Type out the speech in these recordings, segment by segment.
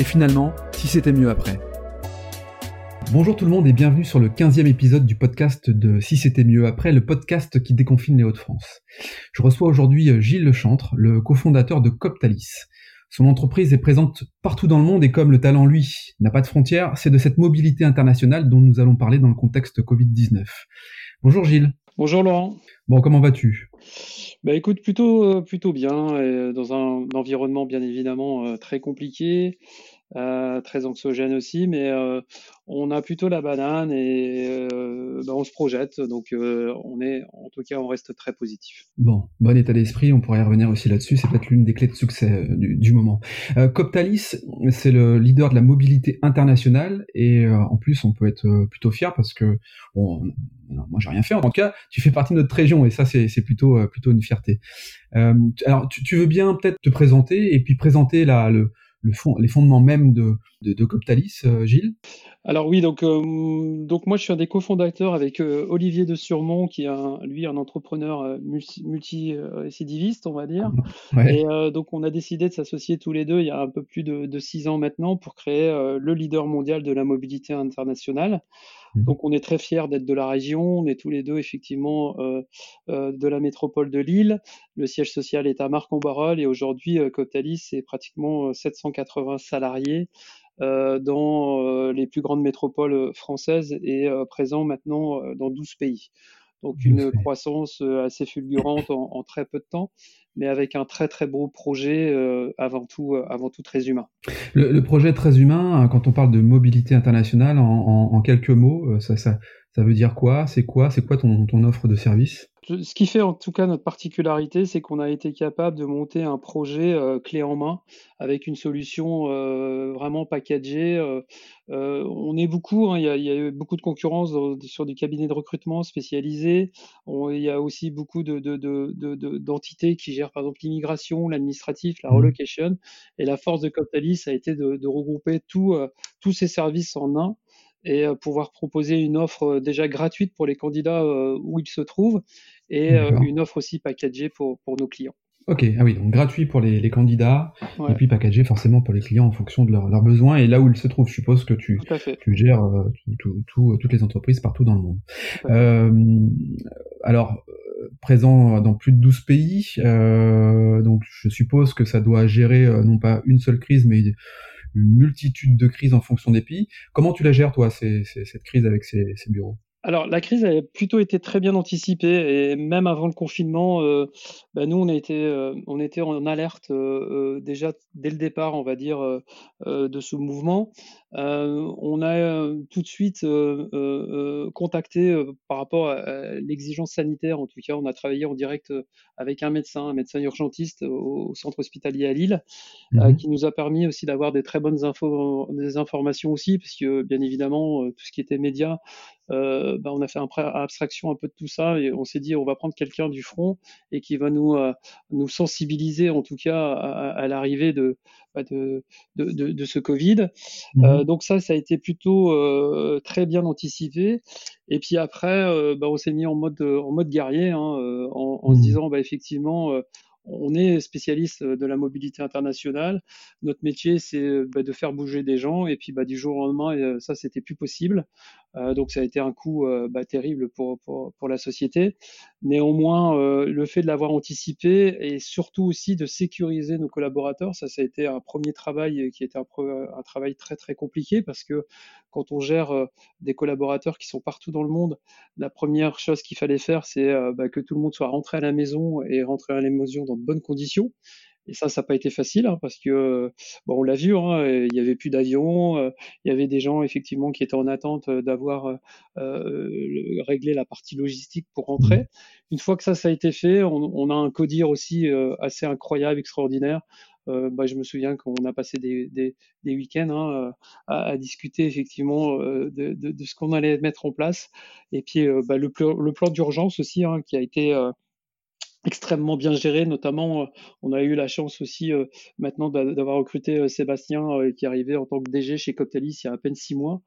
et finalement, si c'était mieux après. Bonjour tout le monde et bienvenue sur le 15e épisode du podcast de Si c'était mieux après, le podcast qui déconfine les Hauts-de-France. Je reçois aujourd'hui Gilles Lechantre, le cofondateur de Coptalis. Son entreprise est présente partout dans le monde et comme le talent, lui, n'a pas de frontières, c'est de cette mobilité internationale dont nous allons parler dans le contexte Covid-19. Bonjour Gilles. Bonjour Laurent. Bon, comment vas-tu? Bah écoute, plutôt, euh, plutôt bien, et dans un environnement bien évidemment euh, très compliqué, euh, très anxiogène aussi, mais euh, on a plutôt la banane et euh, bah, on se projette, donc on est, en tout cas, on reste très positif. Bon, bon état d'esprit, on pourrait revenir aussi là-dessus, c'est peut-être l'une des clés de succès du, moment. Coptalis, c'est le leader de la mobilité internationale et en plus on peut être plutôt fier parce que bon, non, moi j'ai rien fait, en tout cas tu fais partie de notre région et ça c'est plutôt plutôt une fierté. Alors tu, tu veux bien peut-être te présenter et puis présenter la, le, le fond, les fondements même de, de, de Coptalis, euh, Gilles? Alors oui, donc, euh, donc moi je suis un des cofondateurs avec euh, Olivier de Surmont, qui est un, lui un entrepreneur multi- multi-récidiviste, on va dire. Ouais. Et donc on a décidé de s'associer tous les deux il y a un peu plus de, de six ans maintenant pour créer le leader mondial de la mobilité internationale. Mhm. Donc on est très fiers d'être de la région, on est tous les deux effectivement euh, euh, de la métropole de Lille. Le siège social est à Marc-en-Barœul et aujourd'hui euh, Coptalis c'est pratiquement euh, 780 salariés dans les plus grandes métropoles françaises et présent maintenant dans 12 pays. Donc une croissance euh, assez fulgurante en, en très peu de temps, mais avec un très très beau projet euh, avant tout euh, avant tout très humain. Le, le projet très humain, hein, quand on parle de mobilité internationale, en, en, en quelques mots, ça, ça, ça veut dire quoi? C'est quoi? C'est quoi ton, ton offre de service? Ce qui fait en tout cas notre particularité, c'est qu'on a été capable de monter un projet euh, clé en main avec une solution euh, vraiment packagée. Euh, on est beaucoup, hein, il y, a, il y a eu beaucoup de concurrence dans- sur des cabinets de recrutement spécialisés. Il y a aussi beaucoup de, de- de- de- de- d'entités qui gèrent par exemple l'immigration, l'administratif, la Mhm. relocation. Et la force de Coptalis a été de, regrouper tout, tous ces services en un et pouvoir proposer une offre déjà gratuite pour les candidats où ils se trouvent et euh, une offre aussi packagée pour, pour nos clients. Ok, ah oui, donc gratuit pour les, les candidats, Ouais, et puis packagé forcément pour les clients en fonction de leurs leurs besoins et là où ils se trouvent. Je suppose que tu, tu gères euh, tout, tout- tout- toutes les entreprises partout dans le monde. Euh, alors, euh, présent dans plus de 12 pays, euh, donc je suppose que ça doit gérer euh, non pas une seule crise, mais une multitude de crises en fonction des pays. Comment tu la gères, toi, ces- ces- cette crise avec ces, ces bureaux? Alors, la crise a plutôt été très bien anticipée et même avant le confinement, euh, bah, nous, euh, on était en alerte euh, déjà dès le départ, on va dire, de ce mouvement. Euh, on a euh, tout de suite euh, contacté par rapport à, à l'exigence sanitaire. En tout cas, on a travaillé en direct avec un médecin, un médecin urgentiste au, au centre hospitalier à Lille, Mhm. qui nous a permis aussi d'avoir des très bonnes infos, des informations aussi, parce que bien évidemment, tout ce qui était médias, bah, on a fait un abstraction un peu de tout ça et on s'est dit on va prendre quelqu'un du front et qui va nous nous sensibiliser en tout cas à, à l'arrivée de, de, de, de, de ce Covid. Mhm. Euh, donc ça, ça a été plutôt euh, très bien anticipé. Et puis après, euh, bah, on s'est mis en mode en mode guerrier, hein, en, en se Mhm. disant bah effectivement. Euh, on est spécialiste de la mobilité internationale. Notre métier, c'est euh, bah, de faire bouger des gens. Et puis, bah, du jour au lendemain, euh, ça, c'était plus possible. Euh, donc, ça a été un coup euh, bah, terrible pour, la société. Néanmoins, euh, le fait de l'avoir anticipé et surtout aussi de sécuriser nos collaborateurs, ça, ça a été un premier travail qui un, pre- un travail très, très compliqué parce que quand on gère euh, des collaborateurs qui sont partout dans le monde, la première chose qu'il fallait faire, c'est euh, que tout le monde soit rentré à la maison et rentré à la bonnes conditions. Et ça, ça n'a pas été facile hein, parce que, bon, on l'a vu, hein, il n'y avait plus d'avions, euh, il y avait des gens effectivement qui étaient en attente euh, d'avoir euh, euh, réglé la partie logistique pour rentrer. Une fois que ça, ça a été fait, on, on a un codir aussi euh, assez incroyable, extraordinaire. bah, je me souviens qu'on a passé des, des, des week-ends hein, à, à, discuter effectivement de, de, de, ce qu'on allait mettre en place. Et puis bah, le, le, plan d'urgence aussi qui a été extrêmement bien géré. Notamment, on a eu la chance aussi maintenant d'avoir recruté Sébastien qui est arrivé en tant que DG chez Coctalis il y a à peine six mois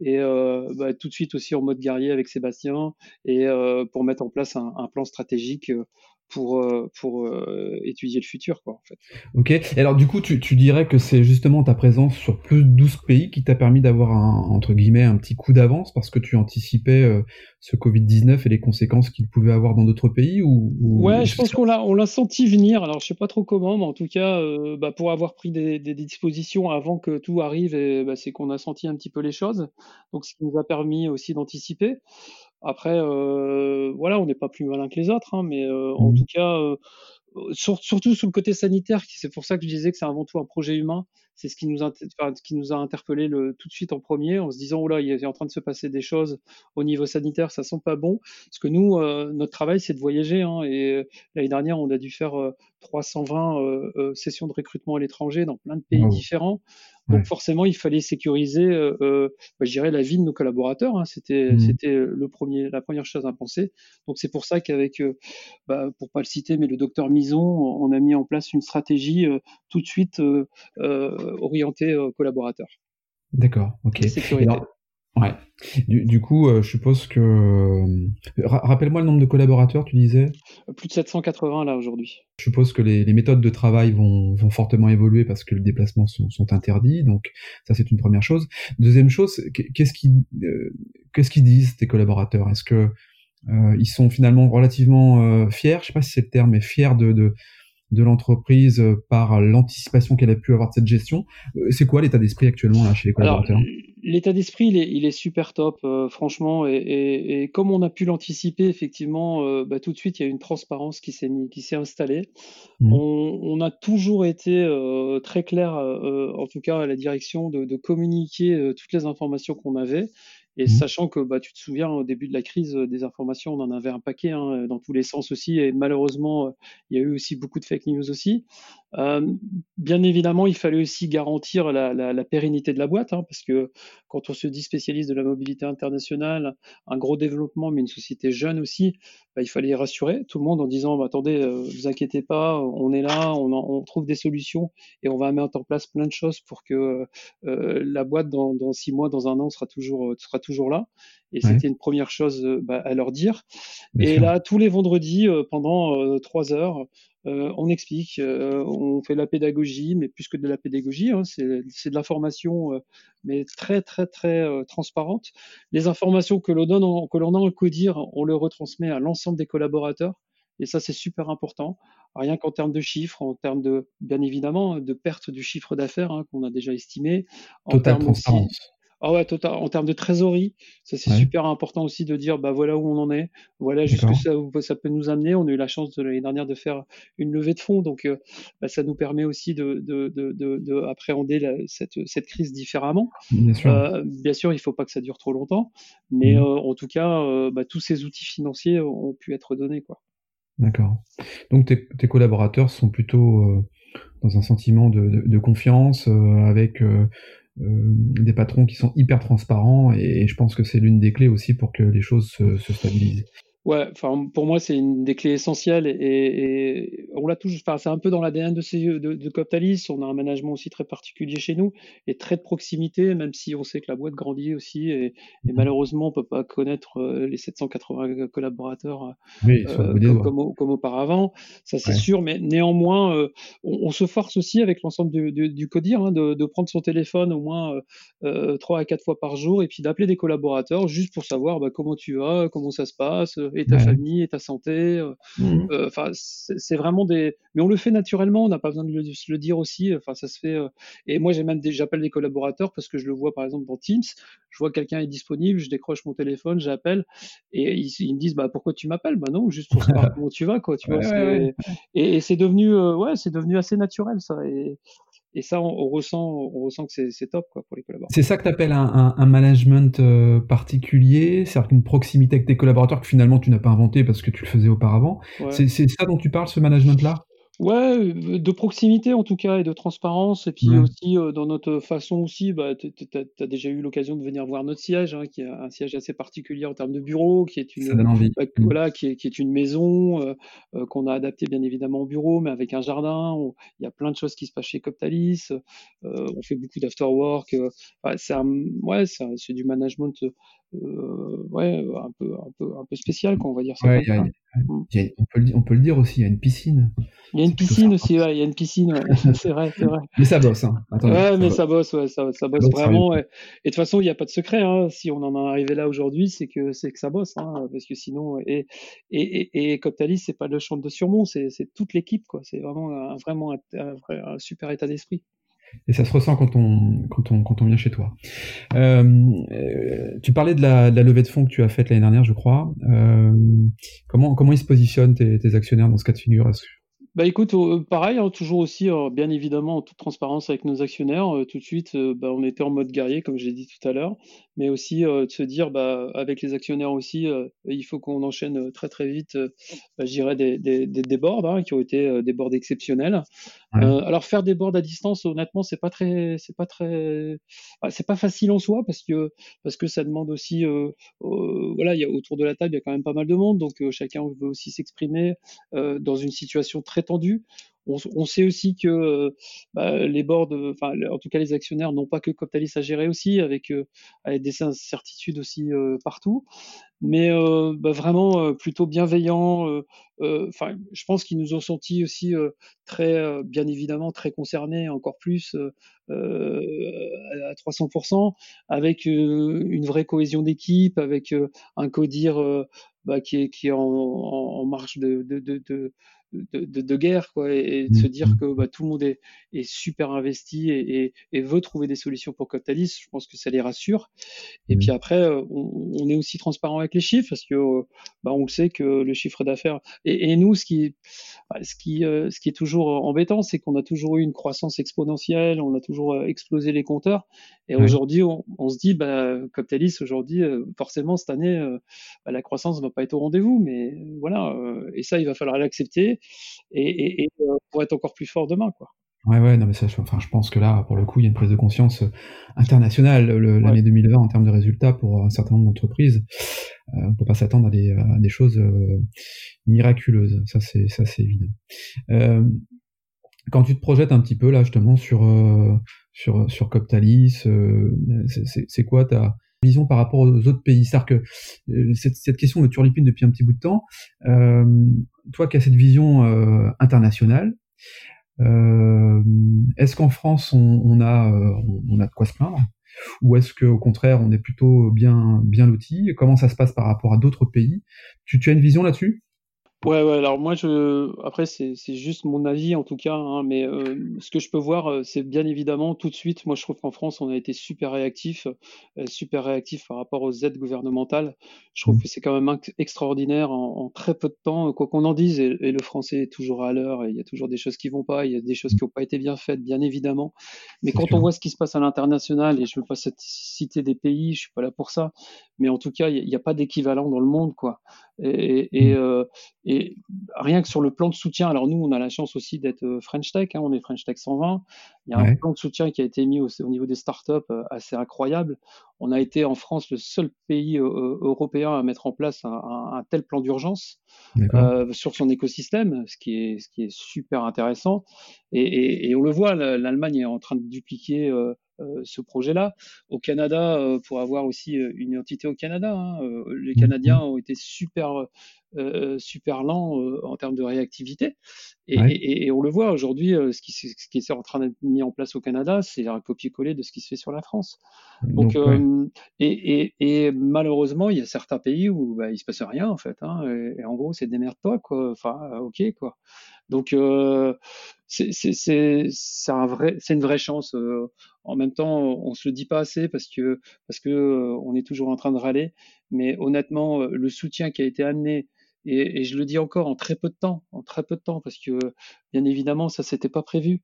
et euh, bah, tout de suite aussi en mode guerrier avec Sébastien et euh, pour mettre en place un, plan stratégique euh, pour, euh, pour euh, étudier le futur. Quoi, en fait. Ok, et alors du coup, tu, tu dirais que c'est justement ta présence sur plus de 12 pays qui t'a permis d'avoir, un, entre guillemets, un petit coup d'avance parce que tu anticipais euh, ce Covid-19 et les conséquences qu'il pouvait avoir dans d'autres pays ou, ou... Ouais, je pense qu'on l'a, on l'a senti venir, alors je sais pas trop comment, mais en tout cas, bah, pour avoir pris des, des, dispositions avant que tout arrive, et, bah, c'est qu'on a senti un petit peu les choses, donc ce qui nous a permis aussi d'anticiper. Après, euh, voilà, on n'est pas plus malin que les autres, hein, mais euh, en mmh. tout cas, euh, surtout sur le côté sanitaire, c'est pour ça que je disais que c'est avant tout un projet humain. C'est ce qui nous, enfin, qui nous a interpellé le, tout de suite en premier, en se disant oh là, il est en train de se passer des choses au niveau sanitaire, ça sent pas bon. Parce que nous, notre travail, c'est de voyager. Hein, et l'année dernière, on a dû faire 320 sessions de recrutement à l'étranger dans plein de pays différents. Donc forcément, il fallait sécuriser, euh, euh, bah, je dirais, la vie de nos collaborateurs. Hein. C'était, mmh. c'était le premier, la première chose à penser. Donc c'est pour ça qu'avec, euh, bah, pour pas le citer, mais le docteur Mison, on a mis en place une stratégie euh, tout de suite euh, orientée aux collaborateurs. D'accord. Ok. Sécurité. Ouais. Du, du, coup, euh, je suppose que. Euh, rappelle-moi le nombre de collaborateurs, tu disais Plus de 780 là aujourd'hui. Je suppose que les, les méthodes de travail vont, vont, fortement évoluer parce que les déplacements sont, sont interdits. Donc, ça, c'est une première chose. Deuxième chose, qu'est-ce qu'ils euh, qu'est-ce qu'ils disent, tes collaborateurs? Est-ce que euh, ils sont finalement relativement fiers? Je sais pas si c'est le terme, mais fiers de, de de l'entreprise par l'anticipation qu'elle a pu avoir de cette gestion. C'est quoi l'état d'esprit actuellement là, chez les collaborateurs l'état d'esprit, il est, il est, super top, euh, franchement. Et, et, et, comme on a pu l'anticiper, effectivement, euh, bah, tout de suite, il y a une transparence qui s'est qui s'est installée. Mmh. On, on, a toujours été euh, très clair, euh, en tout cas à la direction, de, de communiquer euh, toutes les informations qu'on avait. Et mmh. sachant que bah, tu te souviens au début de la crise des informations, on en avait un paquet hein, dans tous les sens aussi, et malheureusement, il y a eu aussi beaucoup de fake news aussi. Euh, bien évidemment, il fallait aussi garantir la, la, la pérennité de la boîte, hein, parce que quand on se dit spécialiste de la mobilité internationale, un gros développement, mais une société jeune aussi, bah, il fallait rassurer tout le monde en disant bah, attendez, euh, vous inquiétez pas, on est là, on, on, trouve des solutions et on va mettre en place plein de choses pour que euh, la boîte dans, dans, six mois, dans un an sera toujours sera toujours là. Et ouais. c'était une première chose euh, bah, à leur dire. Bien et sûr. là, tous les vendredis, euh, pendant euh, trois heures, euh, on explique, euh, on fait de la pédagogie, mais plus que de la pédagogie, hein, c'est de l'information, euh, mais très très très transparente. Les informations que l'on donne, que l'on a en codir, on le retransmet à l'ensemble des collaborateurs. Et ça, c'est super important. Rien qu'en termes de chiffres, en termes de, bien évidemment, de perte du chiffre d'affaires hein, qu'on a déjà estimé. En Total transparence. Ah ouais, total. En termes de trésorerie, ça c'est ouais. super important aussi de dire bah voilà où on en est, voilà jusqu'où ça, ça peut nous amener. On a eu la chance de l'année dernière de faire une levée de fonds, donc euh, bah, ça nous permet aussi de, de, de, de, de appréhender la, cette, cette crise différemment. Bien sûr. Euh, bien sûr, il faut pas que ça dure trop longtemps, mais mmh. euh, en tout cas, euh, bah, tous ces outils financiers ont pu être donnés quoi. D'accord. Donc tes, tes, collaborateurs sont plutôt dans un sentiment de, de, de confiance, euh, avec euh, des patrons qui sont hyper transparents et, je pense que c'est l'une des clés aussi pour que les choses se, se stabilisent. Ouais, enfin pour moi c'est une des clés essentielles et, et on l'a toujours. Enfin c'est un peu dans l'ADN de, de, de Coptalis. On a un management aussi très particulier chez nous et très de proximité, même si on sait que la boîte grandit aussi et, et mmh. malheureusement on peut pas connaître euh, les 780 collaborateurs oui, euh, comme, comme, comme, auparavant. Ça c'est ouais. sûr, mais néanmoins euh, on, on, se force aussi avec l'ensemble du, du, du codir hein, de, de, prendre son téléphone au moins euh, trois à quatre fois par jour et puis d'appeler des collaborateurs juste pour savoir bah, comment tu vas, comment ça se passe et ta ouais. famille et ta santé. Euh, mmh. Euh, enfin, c'est vraiment des. Mais on le fait naturellement. On n'a pas besoin de, le, de se le dire aussi. Enfin, ça se fait. Euh, et moi, j'ai même des... j'appelle des collaborateurs parce que je le vois par exemple dans Teams. Je vois quelqu'un est disponible, je décroche mon téléphone, j'appelle et ils, ils, me disent bah pourquoi tu m'appelles? Bah non, juste pour savoir comment tu vas quoi. Tu vois. Ouais, et, et c'est devenu ouais, c'est devenu assez naturel ça. Et, et ça, on, on, ressent, on ressent que c'est top quoi, pour les collaborateurs. C'est ça que tu appelles un, un, un, management euh, particulier, c'est-à-dire une proximité avec tes collaborateurs que finalement tu n'as pas inventé parce que tu le faisais auparavant. Ouais. C'est ça dont tu parles, ce management-là? Ouais, de proximité en tout cas et de transparence et puis aussi, dans notre façon aussi, bah, tu as déjà eu l'occasion de venir voir notre siège, hein, qui est un siège assez particulier en termes de bureau, qui est une bah, mmh. voilà, qui est qui est une maison, qu'on a adapté bien évidemment au bureau, mais avec un jardin. il y a plein de choses qui se passent chez Coptalis, on fait beaucoup d'after work, c'est ouais, c'est du management, ouais, un peu un peu un peu spécial quoi, on va dire ça Mmh. on, peut le, on, peut le, dire aussi, il y a une piscine. Il y a une piscine aussi, ouais, il y a une piscine, ouais. c'est vrai, c'est vrai. Mais ça bosse, hein. ouais, mais ça bosse, ouais, ça, ça bosse vraiment. Ouais. Et de toute façon, il n'y a pas de secret, hein. Si on en est arrivé là aujourd'hui, c'est que c'est que ça bosse, hein, parce que sinon, et et et, et Coptalis, c'est pas le champ de surmont, c'est toute l'équipe, quoi. C'est vraiment un, vraiment un super état d'esprit. Et ça se ressent quand on, quand on, quand on vient chez toi. Euh, euh, tu parlais de la, levée de fonds que tu as faite l'année dernière, je crois. Euh, comment, comment ils se positionnent tes, actionnaires dans ce cas de figure? Bah écoute, pareil, hein, toujours aussi, bien évidemment, en toute transparence avec nos actionnaires. tout de suite, bah, on était en mode guerrier, comme j'ai dit tout à l'heure, mais aussi de se dire, bah, avec les actionnaires aussi, il faut qu'on enchaîne très très vite, bah, des, des, des, boards hein, qui ont été des boards exceptionnels. Alors faire des boards à distance, honnêtement, c'est pas très, c'est pas très, c'est pas facile en soi parce que parce que ça demande aussi, voilà, il y a autour de la table, il y a quand même pas mal de monde, donc chacun veut aussi s'exprimer dans une situation très tendu. On, sait aussi que euh, bah, les boards, enfin en tout cas les actionnaires n'ont pas que Coptalis à gérer aussi, avec, euh, des incertitudes aussi euh, partout. Mais bah, vraiment plutôt bienveillant. Enfin, je pense qu'ils nous ont senti aussi très, bien évidemment, très concernés, encore plus à 300%, avec une vraie cohésion d'équipe, avec un codir bah, qui est, qui est en, marche de, de, de, guerre, quoi, et, de se mmh, dire mmh. que bah, tout le monde est, est super investi et, et, veut trouver des solutions pour Coptalis. Je pense que ça les rassure. Et mmh. puis après, euh, on, on, est aussi transparent avec les chiffres parce que euh, bah, on sait que le chiffre d'affaires. Et, et, nous, ce qui, bah, ce qui, euh, ce qui est toujours embêtant, c'est qu'on a toujours eu une croissance exponentielle, on a toujours explosé les compteurs. Et aujourd'hui, on, on, se dit, bah, Coptalis, aujourd'hui, forcément, cette année, bah, la croissance ne va pas être au rendez-vous, mais voilà. et ça, il va falloir l'accepter et, euh, pour être encore plus fort demain, quoi. Ouais, ouais, non, mais ça, enfin, je pense que là, pour le coup, il y a une prise de conscience euh, internationale l'année 2020 en termes de résultats pour un certain nombre d'entreprises. Euh, on peut pas s'attendre à des, des choses miraculeuses. Ça, c'est, ça, c'est évident. quand tu te projettes un petit peu là, justement, sur sur sur Coptalis, c'est quoi ta vision par rapport aux autres pays? C'est-à-dire que euh, cette, cette, question me turlupine depuis un petit bout de temps. Toi qui as cette vision euh, internationale, euh, est-ce qu'en France on, a euh, on a de quoi se plaindre? Ou est-ce qu'au contraire on est plutôt bien bien loti Comment ça se passe par rapport à d'autres pays? Tu as une vision là-dessus? Ouais, ouais, alors moi, je, après, c'est juste mon avis en tout cas, hein, mais euh, ce que je peux voir, euh, c'est bien évidemment tout de suite, moi je trouve qu'en France, on a été super réactif, euh, super réactif par rapport aux aides gouvernementales. Je trouve mmh. que c'est quand même extraordinaire en, très peu de temps, quoi qu'on en dise, et, le français est toujours à l'heure, et il y a toujours des choses qui vont pas, il y a des choses qui n'ont pas été bien faites, bien évidemment. Mais quand on voit ce qui se passe à l'international, et je veux pas citer des pays, je suis pas là pour ça, mais en tout cas, il n'y a, pas d'équivalent dans le monde, quoi. Et, et. Et rien que sur le plan de soutien, alors nous, on a la chance aussi d'être euh, French Tech, hein, on est French Tech 120. Il y a un plan de soutien qui a été mis au, niveau des startups euh, assez incroyable. On a été en France le seul pays euh, européen à mettre en place un, tel plan d'urgence sur son écosystème, ce qui est, ce qui est super intéressant. Et, on le voit, l'Allemagne est en train de dupliquer ce projet-là. Au Canada, pour avoir aussi une entité au Canada, hein, les mmh, Canadiens ont été super euh, super lent euh, en termes de réactivité. Et, on le voit aujourd'hui, euh, ce, qui, ce qui est en train d'être mis en place au Canada, c'est un copier-coller de ce qui se fait sur la France. Donc, et, et, malheureusement, il y a certains pays où bah, il se passe rien en fait. Hein, et, en gros, c'est démerde-toi quoi. Enfin, ok quoi. Donc c'est c'est un vrai, une vraie chance. en même temps, on se le dit pas assez parce que parce que on est toujours en train de râler. Mais honnêtement, le soutien qui a été amené et, et, je le dis encore en très peu de temps, en très peu de temps, parce que bien évidemment ça s'était pas prévu.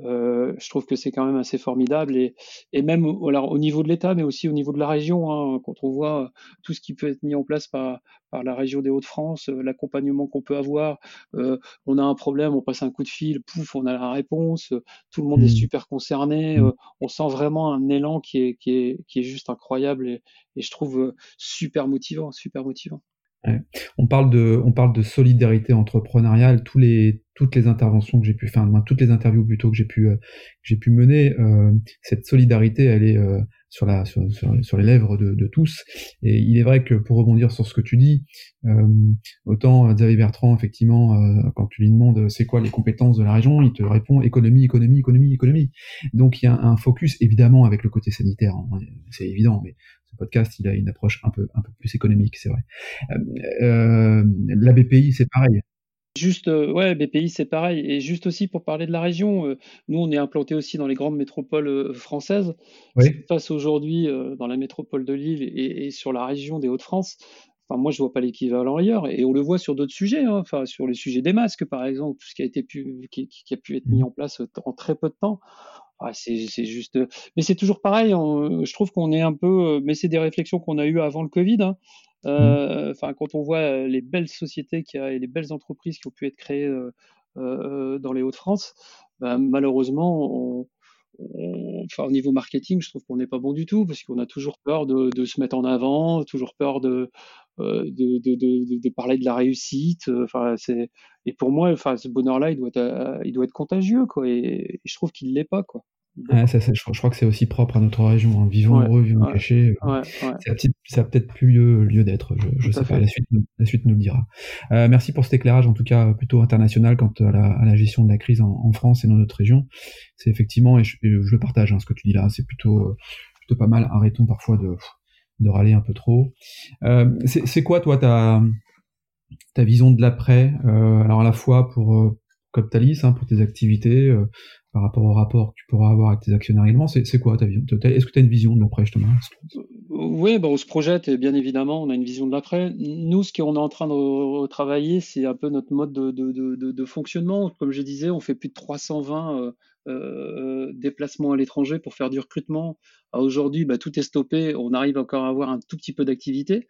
Euh, je trouve que c'est quand même assez formidable et, et même alors, au niveau de l'État, mais aussi au niveau de la région, hein, quand on voit tout ce qui peut être mis en place par, par la région des Hauts-de-France, euh, l'accompagnement qu'on peut avoir, euh, on a un problème, on passe un coup de fil, pouf, on a la réponse, tout le monde est mmh. super concerné, mmh. on sent vraiment un élan qui est, qui est, qui est juste incroyable et, et je trouve super motivant, super motivant. On parle de, on parle de solidarité entrepreneuriale. Les, toutes les interventions que j'ai pu faire, toutes les interviews plutôt que j'ai pu, euh, pu mener, euh, cette solidarité, elle est euh, sur la, sur, les lèvres de, de, tous. Et il est vrai que pour rebondir sur ce que tu dis, autant Xavier Bertrand, effectivement, quand tu lui demandes c'est quoi les compétences de la région, il te répond économie, économie, économie, économie. Donc il y a un focus évidemment avec le côté sanitaire, hein, c'est évident, mais podcast, il a une approche un peu, un peu plus économique, c'est vrai. Euh, euh, la BPI, c'est pareil. Juste, euh, ouais, BPI, c'est pareil. Et juste aussi pour parler de la région, nous, on est implanté aussi dans les grandes métropoles françaises. Oui. Ce qui se passe aujourd'hui dans la métropole de Lille et, sur la région des Hauts-de-France, Enfin, moi, je vois pas l'équivalent ailleurs, et on le voit sur d'autres sujets. Hein. Enfin, sur les sujets des masques, par exemple, tout ce qui a été pu, qui, qui a pu être mis mmh. en place en très peu de temps. Ah, c'est juste. Mais c'est toujours pareil. je trouve qu'on est un peu. Mais c'est des réflexions qu'on a eues avant le Covid. Hein. Mmh. Euh, enfin, quand on voit les belles sociétés qui a, et les belles entreprises qui ont pu être créées euh, euh, dans les Hauts-de-France, bah, malheureusement, on, enfin, au niveau marketing, je trouve qu'on n'est pas bon du tout parce qu'on a toujours peur de, se mettre en avant, toujours peur de, de, parler de la réussite. Enfin, c'est et pour moi, enfin, ce bonheur-là, il doit être, il doit être contagieux, quoi. Et, et je trouve qu'il l'est pas, quoi ça, je, crois que c'est aussi propre à notre région. Hein. Vivons heureux, vivons cachés. Euh, ça a peut-être plus lieu, lieu d'être. Je, ne sais pas. La suite, la suite, nous le dira. Euh, merci pour cet éclairage, en tout cas plutôt international, quant à la, à la gestion de la crise en, France et dans notre région. C'est effectivement, et je, le partage, hein, ce que tu dis là, c'est plutôt, plutôt pas mal. Arrêtons parfois de, de râler un peu trop. Euh, c'est quoi, toi, ta, ta vision de l'après Alors à la fois pour Coptalis, hein, pour tes activités, par rapport au rapport que tu pourras avoir avec tes actionnaires également. C'est quoi ta vision Est-ce que tu as une vision de l'après justement? Oui, bah, on se projette et bien évidemment, on a une vision de l'après. Nous, ce qu'on est en train de travailler, c'est un peu notre mode de, fonctionnement. Comme je disais, on fait plus de 320 euh, euh, déplacements à l'étranger pour faire du recrutement. Aujourd'hui, bah, tout est stoppé. On arrive encore à avoir un tout petit peu d'activité.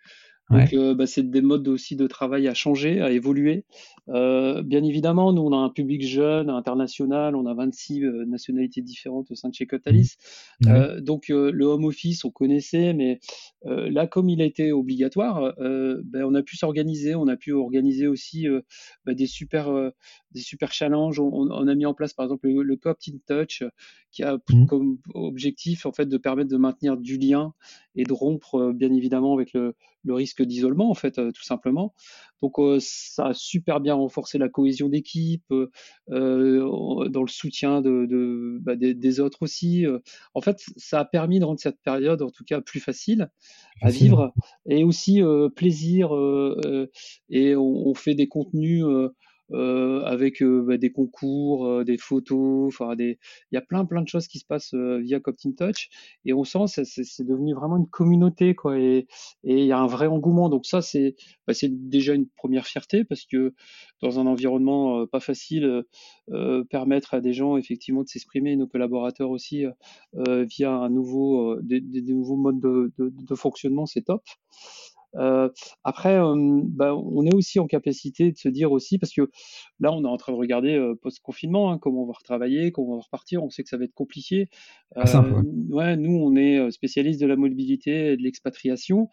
Donc, euh, bah, c'est des modes aussi de travail à changer, à évoluer. Euh, bien évidemment, nous, on a un public jeune, international, on a 26 euh, nationalités différentes au sein de chez Cotalis. Mmh. donc, le home office, on connaissait, mais là, comme il a été obligatoire, ben, on a pu s'organiser, on a pu organiser aussi ben, des super, des super challenges. On, a mis en place, par exemple, le, le in Touch, qui a mmh. comme objectif, en fait, de permettre de maintenir du lien et de rompre, bien évidemment, avec le, le risque d'isolement, en fait, tout simplement. Donc, ça a super bien renforcé la cohésion d'équipe, euh, dans le soutien de, de bah, des, des, autres aussi. En fait, ça a permis de rendre cette période, en tout cas, plus facile à vivre et aussi plaisir. et on, on, fait des contenus euh, avec euh, bah, des concours, euh, des photos, enfin des, il y a plein plein de choses qui se passent via Coptin Touch. Et on sent c'est, c'est devenu vraiment une communauté quoi. Et et il y a un vrai engouement. Donc ça c'est bah, c'est déjà une première fierté parce que dans un environnement pas facile permettre à des gens effectivement de s'exprimer nos collaborateurs aussi via un nouveau des, des, nouveaux modes de, de, de fonctionnement c'est top euh, après, euh, bah, on est aussi en capacité de se dire aussi, parce que là, on est en train de regarder euh, post-confinement, hein, comment on va retravailler, comment on va repartir. On sait que ça va être compliqué. Ah, ouais. nous, on est spécialiste de la mobilité et de l'expatriation.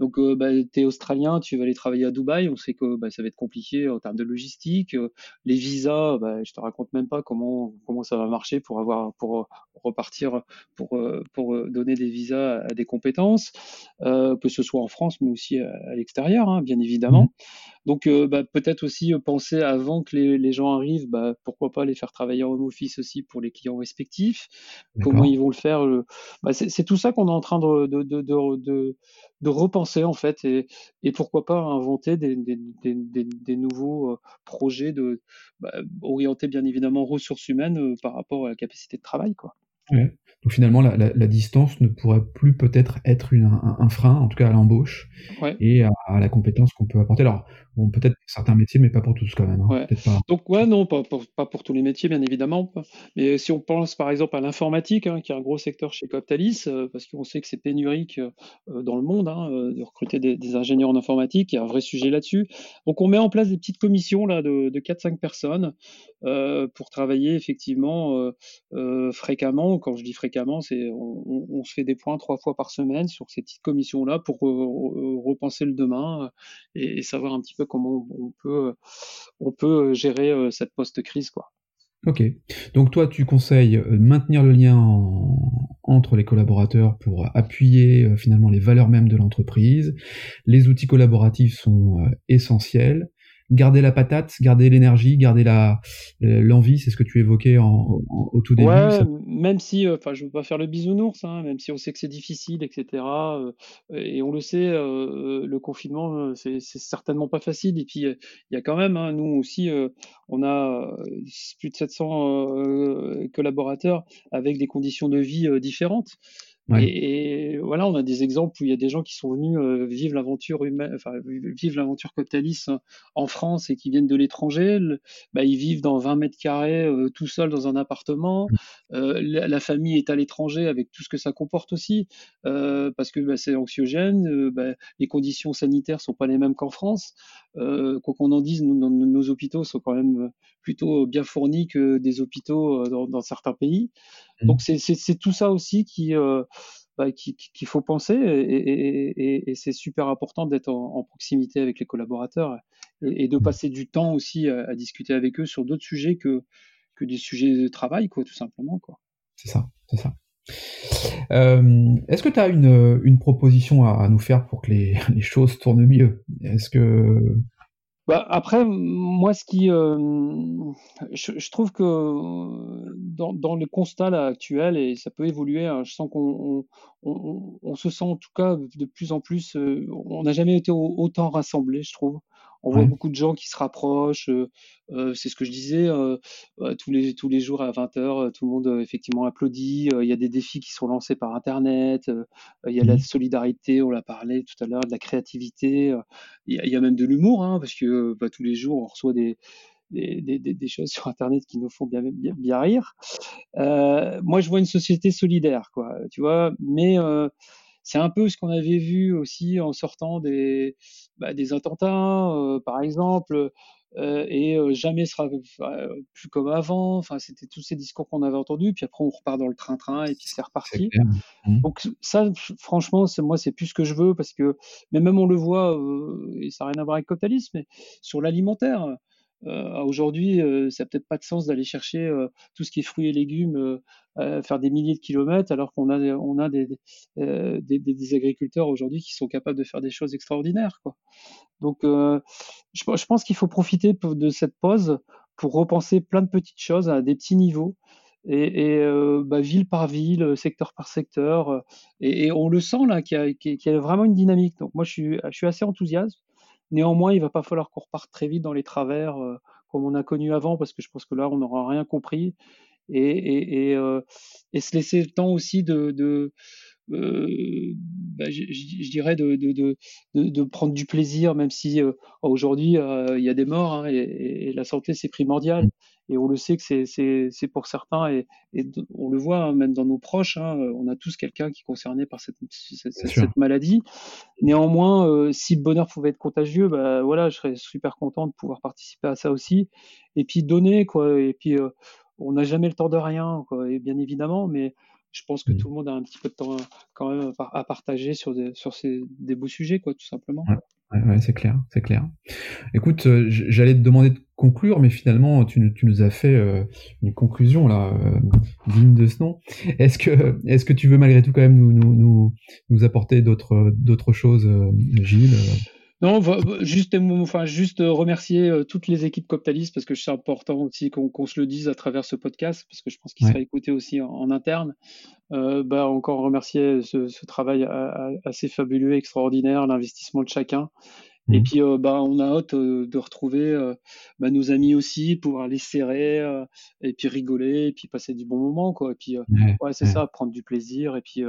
Donc, euh, bah, tu australien, tu vas aller travailler à Dubaï, on sait que bah, ça va être compliqué en termes de logistique. les visas, bah, je te raconte même pas comment comment ça va marcher pour avoir pour repartir pour pour donner des visas à, des compétences, que ce soit en France mais aussi à, l'extérieur, hein, bien évidemment. Mmh. Donc bah, peut-être aussi penser avant que les, les gens arrivent, bah, pourquoi pas les faire travailler en home office aussi pour les clients respectifs. Comment ils vont le faire bah, C'est tout ça qu'on est en train de, de, de, de, de repenser en fait et, et pourquoi pas inventer des, des, des, des nouveaux projets de orientés bien évidemment ressources humaines par rapport à la capacité de travail quoi. Donc finalement, la, la, la, distance ne pourrait plus peut-être être une, un, un, frein, en tout cas à l'embauche ouais. et à, à, la compétence qu'on peut apporter. Alors, bon, peut-être pour certains métiers, mais pas pour tous quand même. Hein. Ouais. Pas... Donc ouais, non, pas pour, pas pour tous les métiers, bien évidemment. Mais si on pense par exemple à l'informatique, hein, qui est un gros secteur chez Coptalis, euh, parce qu'on sait que c'est pénurique euh, dans le monde hein, euh, de recruter des, des, ingénieurs en informatique, il y a un vrai sujet là-dessus. Donc on met en place des petites commissions là de, de 4-5 personnes euh, pour travailler effectivement fréquemment. Quand je dis fréquemment, c'est on, on, on, se fait des points trois fois par semaine sur ces petites commissions-là pour repenser le demain et, et, savoir un petit peu comment on, peut, on peut gérer cette post-crise. quoi. Ok. Donc toi, tu conseilles de maintenir le lien en, entre les collaborateurs pour appuyer euh, finalement les valeurs mêmes de l'entreprise. Les outils collaboratifs sont euh, essentiels garder la patate, garder l'énergie, garder la l'envie, c'est ce que tu évoquais en, en, au tout début. Ouais, ça... même si, enfin, euh, je veux pas faire le bisounours, hein, même si on sait que c'est difficile, etc. Euh, et on le sait, euh, le confinement, euh, c'est certainement pas facile. Et puis il y a quand même, hein, nous aussi, euh, on a plus de 700 collaborateurs avec des conditions de vie différentes. Ouais. Et, et, voilà, on a des exemples où il y a des gens qui sont venus euh, vivre l'aventure humaine, enfin vivre l'aventure Coptalis en France et qui viennent de l'étranger. Bah, ils vivent dans 20 mètres carrés euh, tout seuls dans un appartement. Euh, la, la, famille est à l'étranger avec tout ce que ça comporte aussi, parce que bah, c'est anxiogène. Bah, les conditions sanitaires sont pas les mêmes qu'en France. Quoi qu'on en dise, nous, nos, nos, hôpitaux sont quand même plutôt bien fournis que des hôpitaux dans, dans certains pays. Donc c'est tout ça aussi qui bah, qu'il qui faut penser et, et, et, et c'est super important d'être en, en, proximité avec les collaborateurs et, de passer du temps aussi à, à discuter avec eux sur d'autres sujets que, que des sujets de travail, quoi, tout simplement. Quoi. C'est ça, c'est ça. Euh, Est-ce que tu as une, une proposition à, nous faire pour que les, choses tournent mieux? Bah, après, moi, ce qui, euh, je, trouve que dans, le constat actuel, et ça peut évoluer, hein, je sens qu'on on, on, on, se sent en tout cas de plus en plus, euh, on n'a jamais été autant rassemblés, je trouve. On voit beaucoup de gens qui se rapprochent. Euh, euh, c'est ce que je disais, euh, tous, les, tous les jours à 20h, tout le monde effectivement applaudit. Il y a des défis qui sont lancés par Internet. il y a la solidarité, on l'a parlé tout à l'heure, de la créativité. il, y a, il, y a, même de l'humour, hein, parce que bah, tous les jours, on reçoit des, des, des, des, choses sur Internet qui nous font bien, bien, bien rire. moi, je vois une société solidaire, quoi, tu vois, mais c'est un peu ce qu'on avait vu aussi en sortant des, bah, des attentats, euh, par exemple, euh, et euh, jamais sera plus comme avant. Enfin, c'était tous ces discours qu'on avait entendus. Puis après, on repart dans le train-train et puis c'est reparti. Mmh. Donc ça, franchement, moi, c'est plus ce que je veux parce que, mais même on le voit, et ça n'a rien à voir avec Coptalis, mais sur l'alimentaire. Euh, Aujourd'hui, euh, ça n'a peut-être pas de sens d'aller chercher euh, tout ce qui est fruits et légumes, faire des milliers de kilomètres, alors qu'on a, on a des, des, agriculteurs aujourd'hui qui sont capables de faire des choses extraordinaires. Donc, je, pense qu'il faut profiter de cette pause pour repenser plein de petites choses à des petits niveaux. Et, euh, bah, ville par ville, secteur par secteur, et, on le sent là qu'il y, y, a vraiment une dynamique. Donc moi je suis, je suis assez enthousiaste. Néanmoins, il va pas falloir qu'on reparte très vite dans les travers euh, comme on a connu avant, parce que je pense que là, on n'aura rien compris. Euh, et, se laisser le temps aussi de, de prendre du plaisir, même si euh, aujourd'hui il y a des morts hein, et, et, la santé c'est primordial. Et on le sait que c'est pour certains et, et, on le voit hein, même dans nos proches, hein, on a tous quelqu'un qui est concerné par cette, cette, cette maladie. Néanmoins, euh, si le bonheur pouvait être contagieux, bah, voilà, je serais super content de pouvoir participer à ça aussi. Et puis donner quoi. Et puis euh, on n'a jamais le temps de rien, quoi, et bien évidemment, mais je pense que mmh. tout le monde a un petit peu de temps quand même à partager sur des, sur ces, des beaux sujets, quoi, tout simplement. Ouais, ouais, c'est clair, c'est clair. Écoute, euh, j'allais te demander de conclure, mais finalement, tu, tu nous as fait euh, une conclusion là, euh, digne de ce nom. Est-ce que, est-ce que tu veux malgré tout quand même nous, nous, nous, nous apporter d'autres, d'autres choses, Gilles? Non, juste, enfin, juste remercier toutes les équipes Coptalis parce que c'est important aussi qu'on qu se le dise à travers ce podcast parce que je pense qu'il ouais. sera écouté aussi en, en interne. Euh, bah, encore remercier ce, ce travail assez fabuleux, extraordinaire, l'investissement de chacun Et mmh. puis, euh, bah, on a hâte euh, de retrouver euh, bah, nos amis aussi, pouvoir les serrer, et puis rigoler, et puis passer du bon moment, quoi. Et puis, ouais, c'est ça, prendre du plaisir, et puis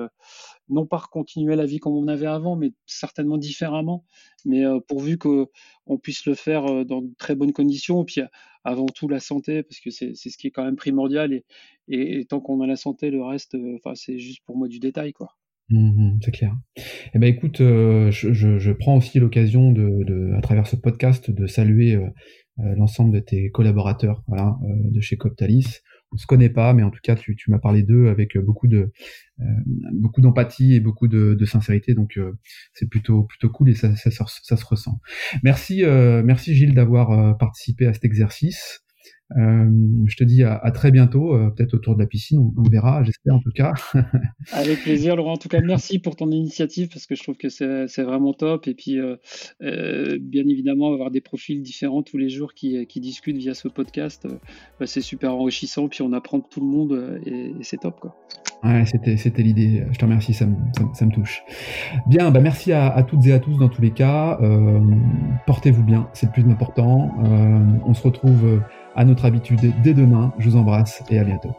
non pas continuer la vie comme on avait avant, mais certainement différemment. Mais pourvu que on puisse le faire dans de très bonnes conditions, et puis avant tout la santé, parce que c'est ce qui est quand même primordial. Et, et, tant qu'on a la santé, le reste, enfin, c'est juste pour moi du détail, quoi. Mmh, c'est clair. Eh ben écoute, euh, je, je, prends aussi l'occasion de, de, à travers ce podcast, de saluer euh, euh l'ensemble de tes collaborateurs, voilà, euh, de chez Coptalis. On se connaît pas, mais en tout cas, tu, tu m'as parlé d'eux avec beaucoup de beaucoup d'empathie et beaucoup de, sincérité, donc c'est plutôt plutôt cool et ça, ça, ça, ça se ressent. Merci, merci Gilles d'avoir participé à cet exercice. Euh, je te dis à, à très bientôt, euh, peut-être autour de la piscine, on, on verra, j'espère en tout cas. Avec plaisir, Laurent. En tout cas, merci pour ton initiative parce que je trouve que c'est vraiment top. Et puis, euh, bien évidemment, avoir des profils différents tous les jours qui, qui discutent via ce podcast, bah, c'est super enrichissant. Puis on apprend de tout le monde et, et c'est top. Quoi. Ouais, c'était, l'idée. Je te remercie, ça me, ça, ça me touche. Bien, bah merci à, à, toutes et à tous dans tous les cas. portez-vous bien, c'est le plus important. on se retrouve à notre habitude dès demain. Je vous embrasse et à bientôt.